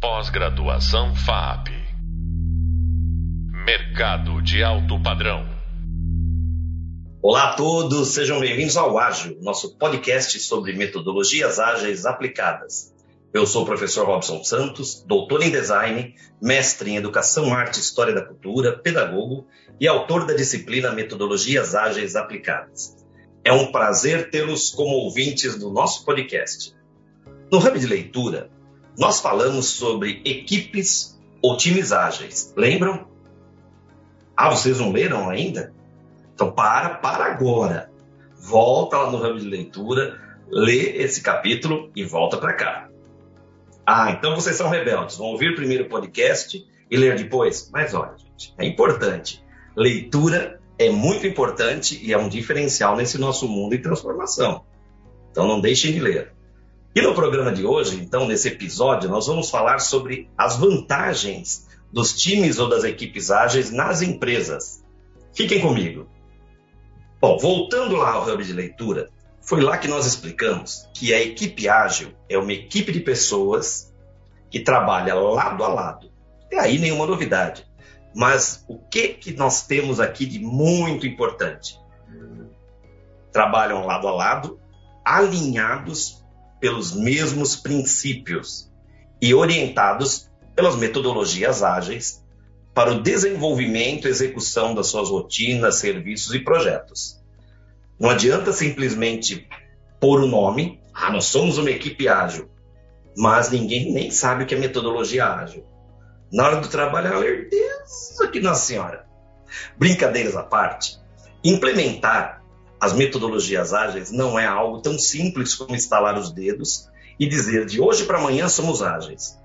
Pós-graduação FAP. Mercado de alto padrão. Olá a todos, sejam bem-vindos ao Ágil, nosso podcast sobre metodologias ágeis aplicadas. Eu sou o professor Robson Santos, doutor em design, mestre em educação, arte e história da cultura, pedagogo e autor da disciplina Metodologias Ágeis Aplicadas. É um prazer tê-los como ouvintes do nosso podcast. No Hub de Leitura, nós falamos sobre equipes ágeis. Lembram? Ah, vocês não leram ainda? Então para, para agora. Volta lá no Hub de Leitura, lê esse capítulo e volta para cá. Ah, então vocês são rebeldes. Vão ouvir primeiro o podcast e ler depois? Mas olha, gente, é importante. Leitura é muito importante e é um diferencial nesse nosso mundo em transformação. Então não deixem de ler. E no programa de hoje, então, nesse episódio, nós vamos falar sobre as vantagens dos times ou das equipes ágeis nas empresas. Fiquem comigo. Bom, voltando lá ao hub de leitura, foi lá que nós explicamos que a equipe ágil é uma equipe de pessoas que trabalha lado a lado. E aí nenhuma novidade. Mas o que que nós temos aqui de muito importante? Trabalham lado a lado, alinhados pelos mesmos princípios e orientados pelas metodologias ágeis para o desenvolvimento e execução das suas rotinas, serviços e projetos. Não adianta simplesmente pôr o nome, ah, nós somos uma equipe ágil, mas ninguém nem sabe o que é metodologia ágil. Na hora do trabalho, é Deus aqui Nossa Senhora. Brincadeiras à parte, implementar as metodologias ágeis não é algo tão simples como estalar os dedos e dizer de hoje para amanhã somos ágeis.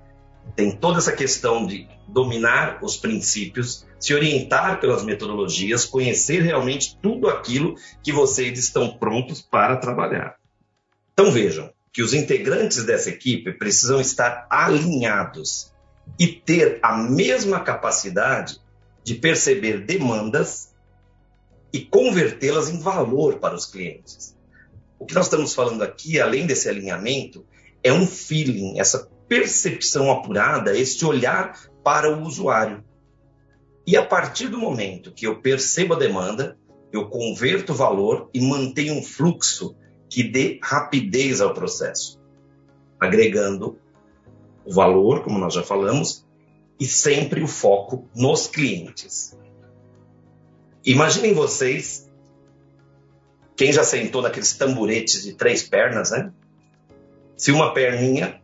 Tem toda essa questão de dominar os princípios, se orientar pelas metodologias, conhecer realmente tudo aquilo que vocês estão prontos para trabalhar. Então vejam que os integrantes dessa equipe precisam estar alinhados e ter a mesma capacidade de perceber demandas e convertê-las em valor para os clientes. O que nós estamos falando aqui, além desse alinhamento, é um feeling, essa percepção apurada, esse olhar para o usuário. E a partir do momento que eu percebo a demanda, eu converto o valor e mantenho um fluxo que dê rapidez ao processo, agregando o valor, como nós já falamos, e sempre o foco nos clientes. Imaginem vocês, quem já sentou naqueles tamburetes de três pernas, né? Se uma perninha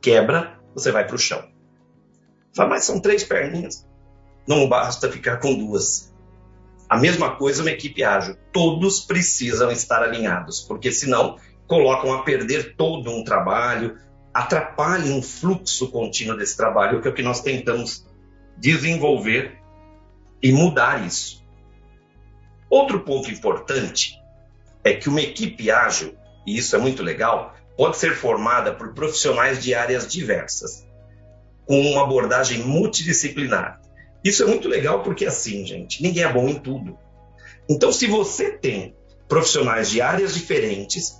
quebra, você vai para o chão. Fala, mas são três perninhas. Não basta ficar com duas. A mesma coisa uma equipe ágil. Todos precisam estar alinhados, porque senão colocam a perder todo um trabalho, atrapalham o fluxo contínuo desse trabalho, que é o que nós tentamos desenvolver e mudar isso. Outro ponto importante é que uma equipe ágil, e isso é muito legal, pode ser formada por profissionais de áreas diversas, com uma abordagem multidisciplinar. Isso é muito legal porque, assim, gente, ninguém é bom em tudo. Então, se você tem profissionais de áreas diferentes,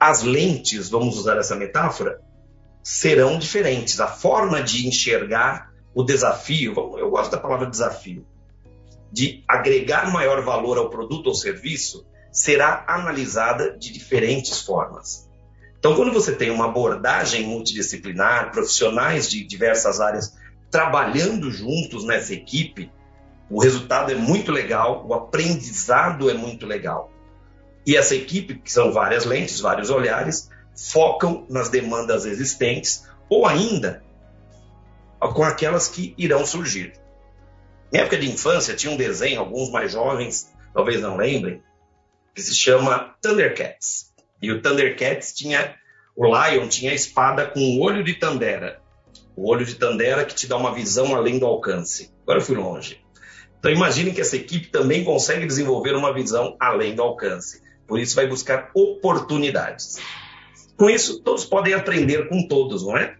as lentes, vamos usar essa metáfora, serão diferentes. A forma de enxergar o desafio, eu gosto da palavra desafio, de agregar maior valor ao produto ou serviço, será analisada de diferentes formas. Então, quando você tem uma abordagem multidisciplinar, profissionais de diversas áreas trabalhando juntos nessa equipe, o resultado é muito legal, o aprendizado é muito legal. E essa equipe, que são várias lentes, vários olhares, focam nas demandas existentes ou ainda com aquelas que irão surgir. Na época de infância tinha um desenho, alguns mais jovens talvez não lembrem, que se chama Thundercats. E o Thundercats tinha. O Lion tinha a espada com o olho de Tandera. O olho de Tandera que te dá uma visão além do alcance. Agora eu fui longe. Então imagine que essa equipe também consegue desenvolver uma visão além do alcance. Por isso vai buscar oportunidades. Com isso, todos podem aprender com todos, não é?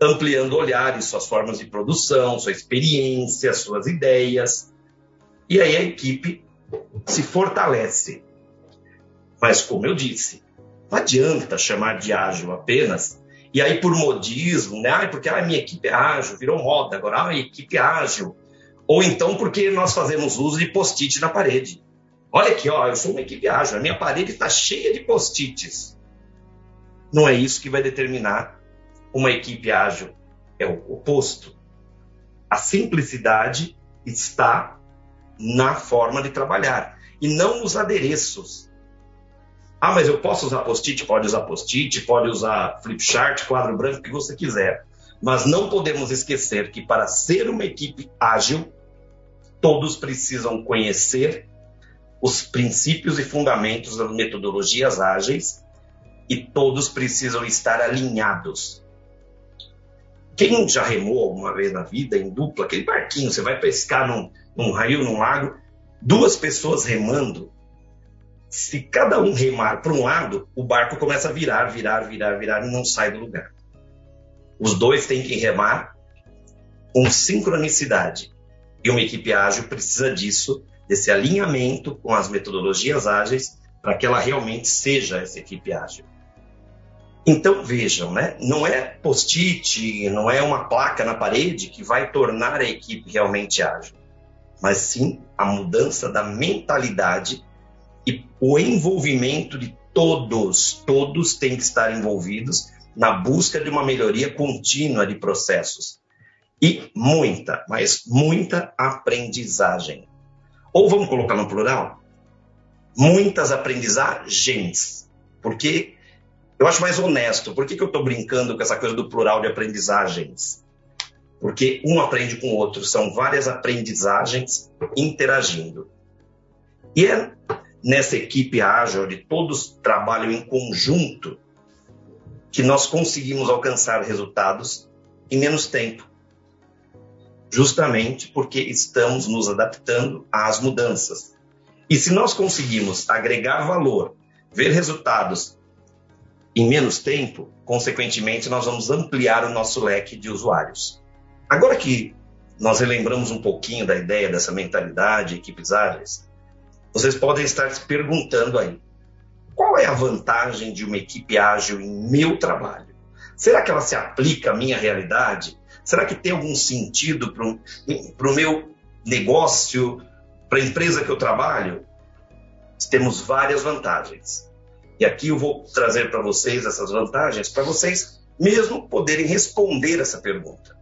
Ampliando olhares, suas formas de produção, sua experiência, suas ideias. E aí a equipe se fortalece. Mas, como eu disse, não adianta chamar de ágil apenas E aí, por modismo, né? Ah, porque a minha equipe é ágil, virou moda agora, ah, a equipe é ágil. Ou então porque nós fazemos uso de post-it na parede. Olha aqui, ó, eu sou uma equipe ágil, a minha parede está cheia de post-its. Não é isso que vai determinar uma equipe ágil. É o oposto. A simplicidade está na forma de trabalhar e não nos adereços. Ah, mas eu posso usar post-it? Pode usar post-it, pode usar flip chart, quadro branco, o que você quiser. Mas não podemos esquecer que para ser uma equipe ágil, todos precisam conhecer os princípios e fundamentos das metodologias ágeis e todos precisam estar alinhados. Quem já remou alguma vez na vida em dupla, aquele barquinho, você vai pescar num, num rio, num lago, duas pessoas remando, se cada um remar para um lado, o barco começa a virar, virar, virar, virar e não sai do lugar. Os dois têm que remar com sincronicidade. E uma equipe ágil precisa disso, desse alinhamento com as metodologias ágeis, para que ela realmente seja essa equipe ágil. Então vejam, né? não é post-it, não é uma placa na parede que vai tornar a equipe realmente ágil, mas sim a mudança da mentalidade e o envolvimento de todos, todos têm que estar envolvidos na busca de uma melhoria contínua de processos. E muita, mas muita aprendizagem. Ou vamos colocar no plural? Muitas aprendizagens. Porque eu acho mais honesto. Por que, que eu estou brincando com essa coisa do plural de aprendizagens? Porque um aprende com o outro. São várias aprendizagens interagindo. E é nessa equipe ágil, onde todos trabalham em conjunto, que nós conseguimos alcançar resultados em menos tempo. Justamente porque estamos nos adaptando às mudanças. E se nós conseguimos agregar valor, ver resultados em menos tempo, consequentemente, nós vamos ampliar o nosso leque de usuários. Agora que nós relembramos um pouquinho da ideia dessa mentalidade, equipes ágeis, vocês podem estar se perguntando aí: qual é a vantagem de uma equipe ágil em meu trabalho? Será que ela se aplica à minha realidade? Será que tem algum sentido para o meu negócio, para a empresa que eu trabalho? Temos várias vantagens. E aqui eu vou trazer para vocês essas vantagens, para vocês mesmo poderem responder essa pergunta.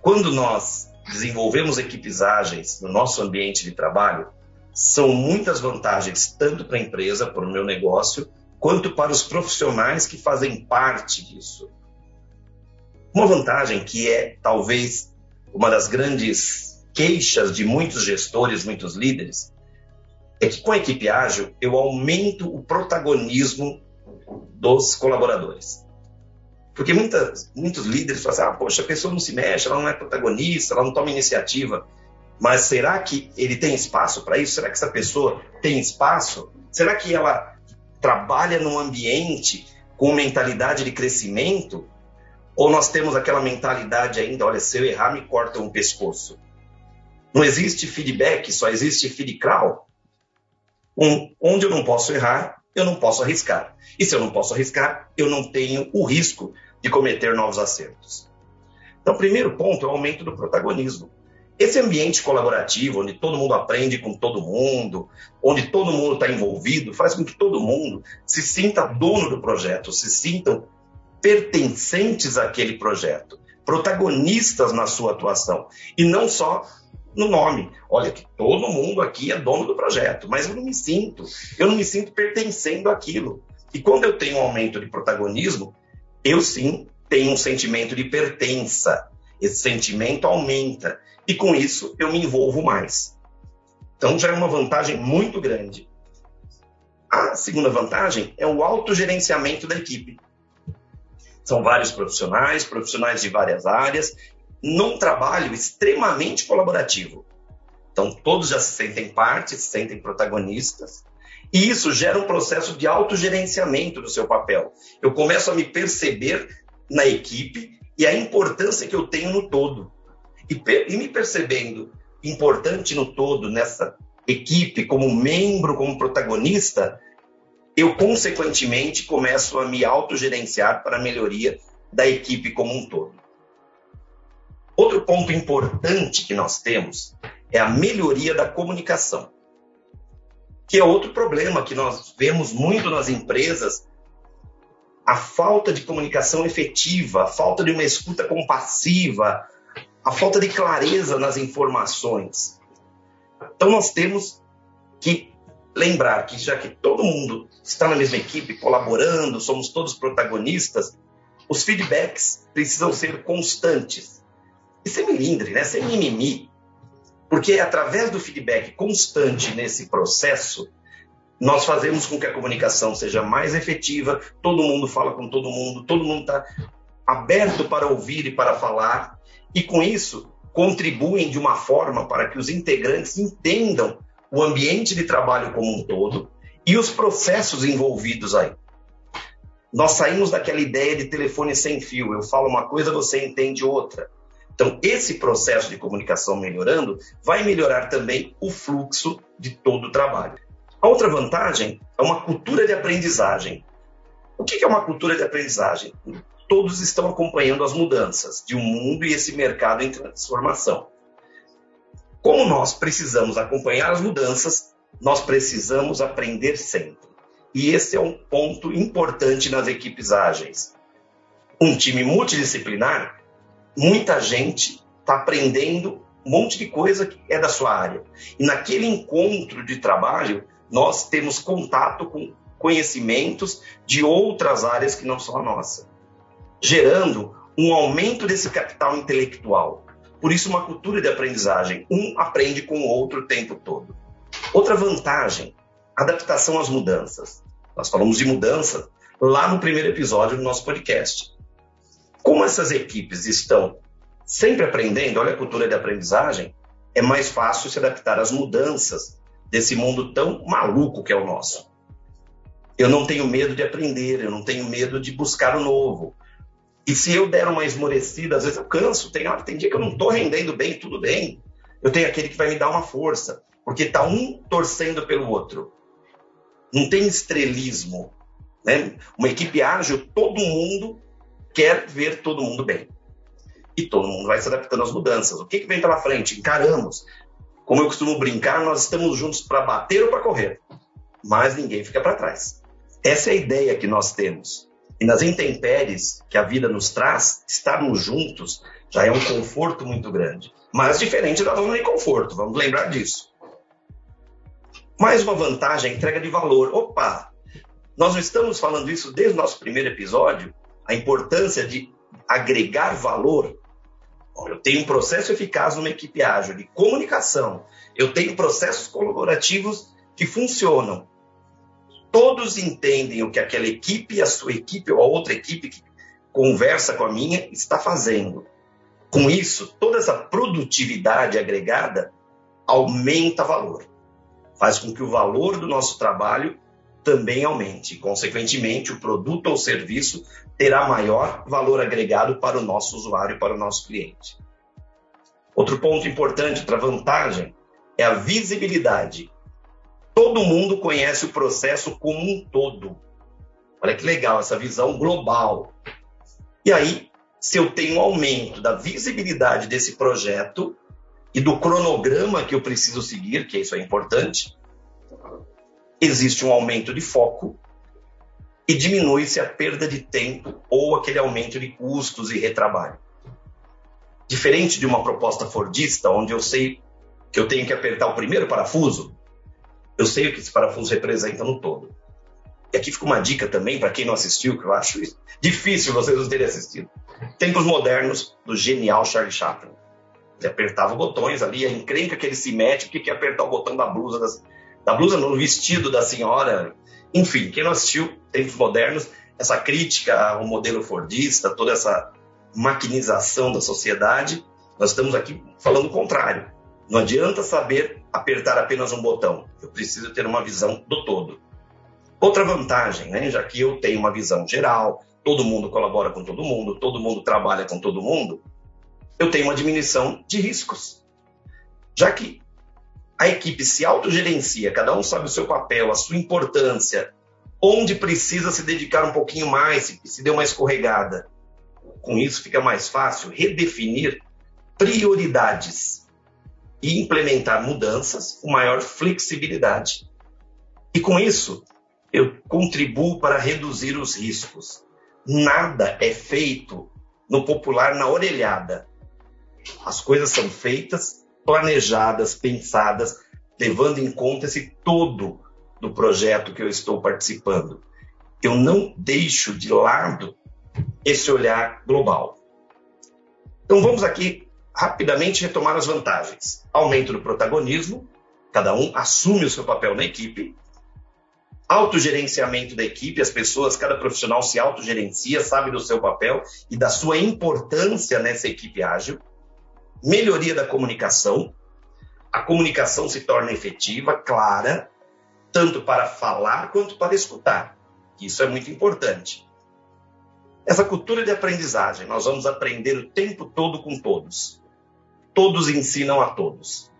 Quando nós desenvolvemos equipes ágeis no nosso ambiente de trabalho, são muitas vantagens, tanto para a empresa, para o meu negócio, quanto para os profissionais que fazem parte disso. Uma vantagem que é talvez uma das grandes queixas de muitos gestores, muitos líderes, é que com a equipe ágil eu aumento o protagonismo dos colaboradores. Porque muitas, muitos líderes falam assim, ah, poxa, a pessoa não se mexe, ela não é protagonista, ela não toma iniciativa. Mas será que ele tem espaço para isso? Será que essa pessoa tem espaço? Será que ela trabalha num ambiente com mentalidade de crescimento? Ou nós temos aquela mentalidade ainda, olha, se eu errar, me corta um pescoço. Não existe feedback, só existe feedcrawl. Um, onde eu não posso errar, eu não posso arriscar. E se eu não posso arriscar, eu não tenho o risco de cometer novos acertos. Então, o primeiro ponto é o aumento do protagonismo. Esse ambiente colaborativo, onde todo mundo aprende com todo mundo, onde todo mundo está envolvido, faz com que todo mundo se sinta dono do projeto, se sintam pertencentes àquele projeto, protagonistas na sua atuação, e não só no nome. Olha, que todo mundo aqui é dono do projeto, mas eu não me sinto, eu não me sinto pertencendo àquilo. E quando eu tenho um aumento de protagonismo, eu sim tenho um sentimento de pertença. Esse sentimento aumenta e com isso eu me envolvo mais. Então já é uma vantagem muito grande. A segunda vantagem é o autogerenciamento da equipe. São vários profissionais, profissionais de várias áreas, num trabalho extremamente colaborativo. Então, todos já se sentem parte, se sentem protagonistas, e isso gera um processo de autogerenciamento do seu papel. Eu começo a me perceber na equipe e a importância que eu tenho no todo. E, e me percebendo importante no todo, nessa equipe, como membro, como protagonista, eu consequentemente começo a me autogerenciar para a melhoria da equipe como um todo. Ponto importante que nós temos é a melhoria da comunicação, que é outro problema que nós vemos muito nas empresas, a falta de comunicação efetiva, a falta de uma escuta compassiva, a falta de clareza nas informações. Então nós temos que lembrar que já que todo mundo está na mesma equipe, colaborando, somos todos protagonistas, os feedbacks precisam ser constantes. E sem melindre, né? sem mimimi. Porque é através do feedback constante nesse processo, nós fazemos com que a comunicação seja mais efetiva, todo mundo fala com todo mundo, todo mundo está aberto para ouvir e para falar, e com isso contribuem de uma forma para que os integrantes entendam o ambiente de trabalho como um todo e os processos envolvidos aí. Nós saímos daquela ideia de telefone sem fio. Eu falo uma coisa, você entende outra. Então, esse processo de comunicação melhorando vai melhorar também o fluxo de todo o trabalho. A outra vantagem é uma cultura de aprendizagem. O que é uma cultura de aprendizagem? Todos estão acompanhando as mudanças de um mundo e esse mercado em transformação. Como nós precisamos acompanhar as mudanças, nós precisamos aprender sempre. E esse é um ponto importante nas equipes ágeis. Um time multidisciplinar, muita gente está aprendendo um monte de coisa que é da sua área. E naquele encontro de trabalho, nós temos contato com conhecimentos de outras áreas que não são a nossa, gerando um aumento desse capital intelectual. Por isso, uma cultura de aprendizagem. Um aprende com o outro o tempo todo. Outra vantagem, adaptação às mudanças. Nós falamos de mudança lá no primeiro episódio do nosso podcast. Como essas equipes estão sempre aprendendo, olha a cultura de aprendizagem, é mais fácil se adaptar às mudanças desse mundo tão maluco que é o nosso. Eu não tenho medo de aprender, eu não tenho medo de buscar o novo. E se eu der uma esmorecida, às vezes eu canso, tem, tem dia que eu não estou rendendo bem, tudo bem. Eu tenho aquele que vai me dar uma força, porque está um torcendo pelo outro. Não tem estrelismo. Né? Uma equipe ágil, todo mundo quer ver todo mundo bem. E todo mundo vai se adaptando às mudanças. O que, que vem pela frente? Encaramos. Como eu costumo brincar, nós estamos juntos para bater ou para correr. Mas ninguém fica para trás. Essa é a ideia que nós temos. E nas intempéries que a vida nos traz, estarmos juntos já é um conforto muito grande. Mas diferente da zona de conforto, vamos lembrar disso. Mais uma vantagem, a entrega de valor. Opa! Nós não estamos falando isso desde o nosso primeiro episódio, a importância de agregar valor. Eu tenho um processo eficaz numa equipe ágil de comunicação, eu tenho processos colaborativos que funcionam todos entendem o que aquela equipe, a sua equipe ou a outra equipe que conversa com a minha está fazendo. Com isso, toda essa produtividade agregada aumenta valor. Faz com que o valor do nosso trabalho também aumente. Consequentemente, o produto ou serviço terá maior valor agregado para o nosso usuário, para o nosso cliente. Outro ponto importante, outra vantagem, é a visibilidade todo mundo conhece o processo como um todo. Olha que legal essa visão global. E aí, se eu tenho um aumento da visibilidade desse projeto e do cronograma que eu preciso seguir, que isso é importante, existe um aumento de foco e diminui-se a perda de tempo ou aquele aumento de custos e retrabalho. Diferente de uma proposta fordista, onde eu sei que eu tenho que apertar o primeiro parafuso, eu sei o que esse parafuso representa no todo. E aqui fica uma dica também para quem não assistiu, que eu acho difícil vocês não terem assistido. Tempos modernos do genial Charlie Chaplin. Ele apertava botões ali, a encrenca que ele se mete, porque quer apertar o botão da blusa, das, da blusa no vestido da senhora. Enfim, quem não assistiu Tempos Modernos, essa crítica ao modelo fordista, toda essa maquinização da sociedade, nós estamos aqui falando o contrário. Não adianta saber apertar apenas um botão. Eu preciso ter uma visão do todo. Outra vantagem, né, já que eu tenho uma visão geral, todo mundo colabora com todo mundo, todo mundo trabalha com todo mundo, eu tenho uma diminuição de riscos. Já que a equipe se autogerencia, cada um sabe o seu papel, a sua importância, onde precisa se dedicar um pouquinho mais, se, se deu uma escorregada. Com isso fica mais fácil redefinir prioridades e implementar mudanças com maior flexibilidade. E com isso, eu contribuo para reduzir os riscos. Nada é feito no popular na orelhada. As coisas são feitas, planejadas, pensadas, levando em conta esse todo do projeto que eu estou participando. Eu não deixo de lado esse olhar global. Então vamos aqui rapidamente retomar as vantagens. Aumento do protagonismo, cada um assume o seu papel na equipe. Autogerenciamento da equipe, as pessoas, cada profissional se autogerencia, sabe do seu papel e da sua importância nessa equipe ágil. Melhoria da comunicação, a comunicação se torna efetiva, clara, tanto para falar quanto para escutar. Isso é muito importante. Essa cultura de aprendizagem, nós vamos aprender o tempo todo com todos. Todos ensinam a todos.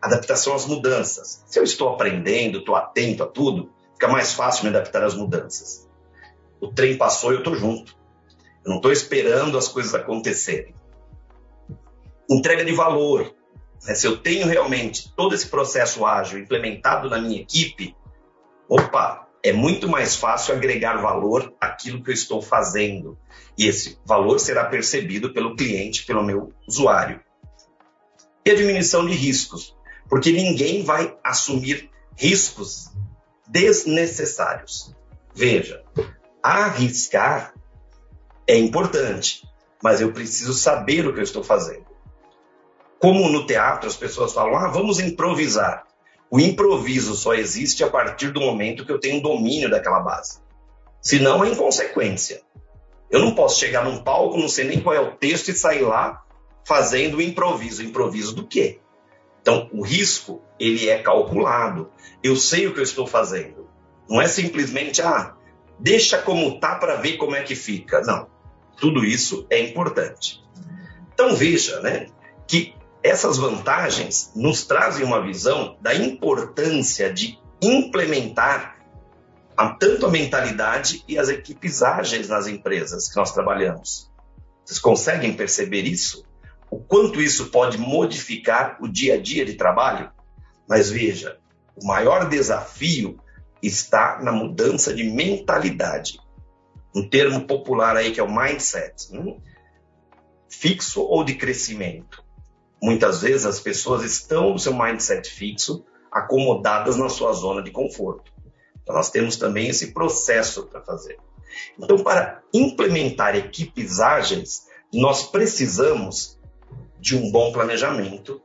Adaptação às mudanças. Se eu estou aprendendo, estou atento a tudo, fica mais fácil me adaptar às mudanças. O trem passou e eu estou junto. Eu não estou esperando as coisas acontecerem. Entrega de valor. Né? Se eu tenho realmente todo esse processo ágil implementado na minha equipe, opa, é muito mais fácil agregar valor àquilo que eu estou fazendo. E esse valor será percebido pelo cliente, pelo meu usuário. E a diminuição de riscos, porque ninguém vai assumir riscos desnecessários. Veja, arriscar é importante, mas eu preciso saber o que eu estou fazendo. Como no teatro as pessoas falam, ah, vamos improvisar. O improviso só existe a partir do momento que eu tenho domínio daquela base. Senão é inconsequência. Eu não posso chegar num palco, não sei nem qual é o texto e sair lá fazendo o improviso. Improviso do quê? Então, o risco, ele é calculado. Eu sei o que eu estou fazendo. Não é simplesmente, ah, deixa como tá para ver como é que fica. Não. Tudo isso é importante. Então, veja, né, que essas vantagens nos trazem uma visão da importância de implementar a, tanto a mentalidade e as equipes ágeis nas empresas que nós trabalhamos. Vocês conseguem perceber isso? O quanto isso pode modificar o dia a dia de trabalho? Mas veja, o maior desafio está na mudança de mentalidade. Um termo popular aí que é o mindset, hum? fixo ou de crescimento. Muitas vezes as pessoas estão no seu mindset fixo, acomodadas na sua zona de conforto. Então nós temos também esse processo para fazer. Então, para implementar equipes ágeis, nós precisamos de um bom planejamento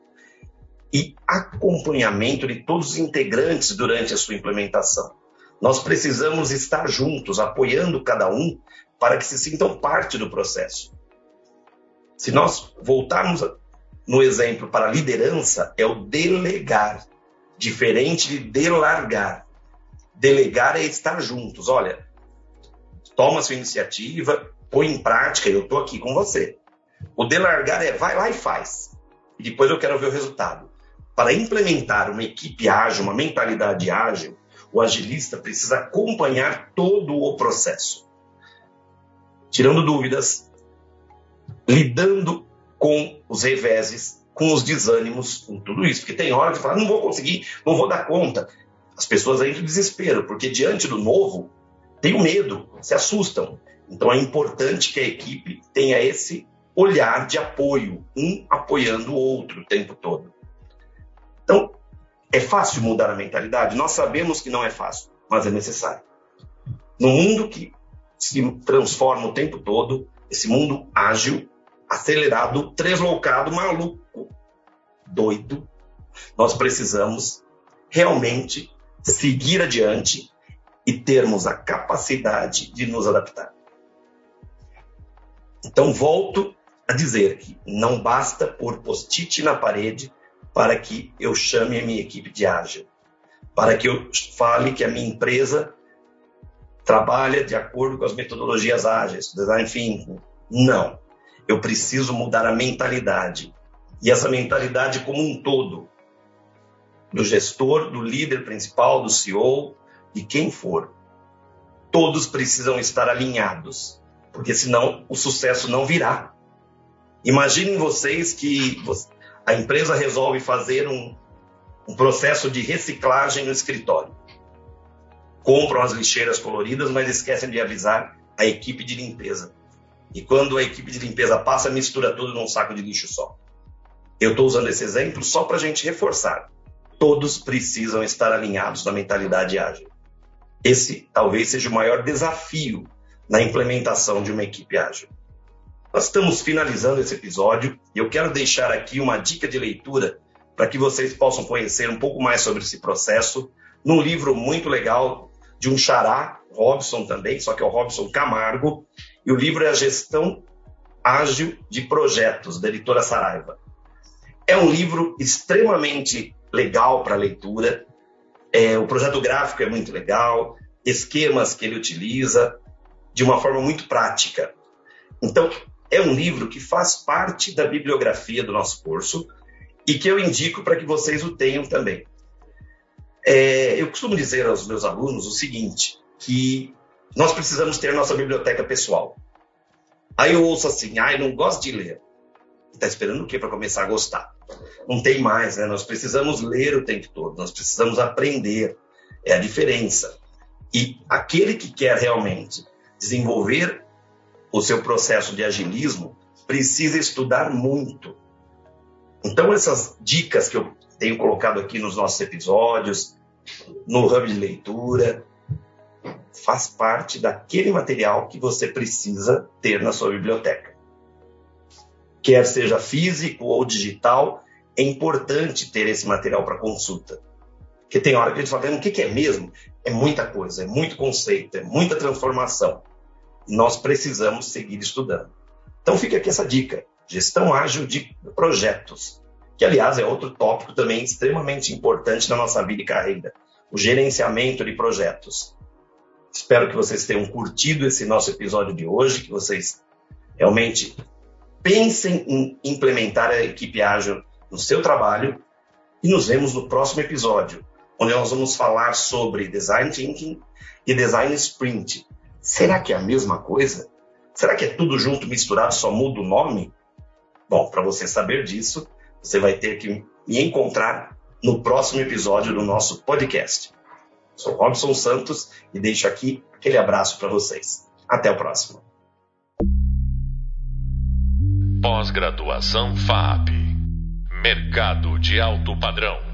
e acompanhamento de todos os integrantes durante a sua implementação. Nós precisamos estar juntos, apoiando cada um para que se sintam parte do processo. Se nós voltarmos no exemplo para liderança é o delegar, diferente de delargar. Delegar é estar juntos. Olha, toma sua iniciativa, põe em prática, eu estou aqui com você. O delargar é vai lá e faz. E depois eu quero ver o resultado. Para implementar uma equipe ágil, uma mentalidade ágil, o agilista precisa acompanhar todo o processo. Tirando dúvidas, lidando com os reveses, com os desânimos, com tudo isso. Porque tem hora que fala, não vou conseguir, não vou dar conta. As pessoas entram em desespero, porque diante do novo, tem o medo, se assustam. Então é importante que a equipe tenha esse olhar de apoio, um apoiando o outro o tempo todo. Então, é fácil mudar a mentalidade? Nós sabemos que não é fácil, mas é necessário. No mundo que se transforma o tempo todo, esse mundo ágil, acelerado, translocado, maluco, doido. Nós precisamos realmente seguir adiante e termos a capacidade de nos adaptar. Então, volto a dizer que não basta pôr post-it na parede para que eu chame a minha equipe de ágil, para que eu fale que a minha empresa trabalha de acordo com as metodologias ágeis, design thinking. Não. Eu preciso mudar a mentalidade. E essa mentalidade como um todo, do gestor, do líder principal, do CEO, de quem for. todos precisam estar alinhados, porque senão o sucesso não virá. Imaginem vocês que a empresa resolve fazer um, um processo de reciclagem no escritório. Compram as lixeiras coloridas, mas esquecem de avisar a equipe de limpeza. E quando a equipe de limpeza passa, mistura tudo num saco de lixo só. Eu estou usando esse exemplo só para a gente reforçar. Todos precisam estar alinhados na mentalidade ágil. Esse talvez seja o maior desafio na implementação de uma equipe ágil. Nós estamos finalizando esse episódio e eu quero deixar aqui uma dica de leitura para que vocês possam conhecer um pouco mais sobre esse processo num livro muito legal de um xará, Robson também, só que é o Robson Camargo, e o livro é A Gestão Ágil de Projetos, da editora Saraiva. É um livro extremamente legal para leitura, é, o projeto gráfico é muito legal, esquemas que ele utiliza de uma forma muito prática. Então, é um livro que faz parte da bibliografia do nosso curso e que eu indico para que vocês o tenham também. É, eu costumo dizer aos meus alunos o seguinte, que nós precisamos ter nossa biblioteca pessoal. Aí eu ouço assim, ah, eu não gosto de ler. Está esperando o quê para começar a gostar? Não tem mais, né? Nós precisamos ler o tempo todo, nós precisamos aprender. É a diferença. E aquele que quer realmente desenvolver o seu processo de agilismo precisa estudar muito. Então, essas dicas que eu tenho colocado aqui nos nossos episódios, no hub de leitura, faz parte daquele material que você precisa ter na sua biblioteca. Quer seja físico ou digital, é importante ter esse material para consulta. Porque tem hora que a gente fala, o que é mesmo? É muita coisa, é muito conceito, é muita transformação. Nós precisamos seguir estudando. Então fica aqui essa dica: gestão ágil de projetos, que aliás é outro tópico também extremamente importante na nossa vida e carreira, o gerenciamento de projetos. Espero que vocês tenham curtido esse nosso episódio de hoje, que vocês realmente pensem em implementar a equipe ágil no seu trabalho e nos vemos no próximo episódio, onde nós vamos falar sobre design thinking e design sprint. Será que é a mesma coisa? Será que é tudo junto, misturado, só muda o nome? Bom, para você saber disso, você vai ter que me encontrar no próximo episódio do nosso podcast. Sou Robson Santos e deixo aqui aquele abraço para vocês. Até o próximo. Pós-graduação FAP. Mercado de alto padrão.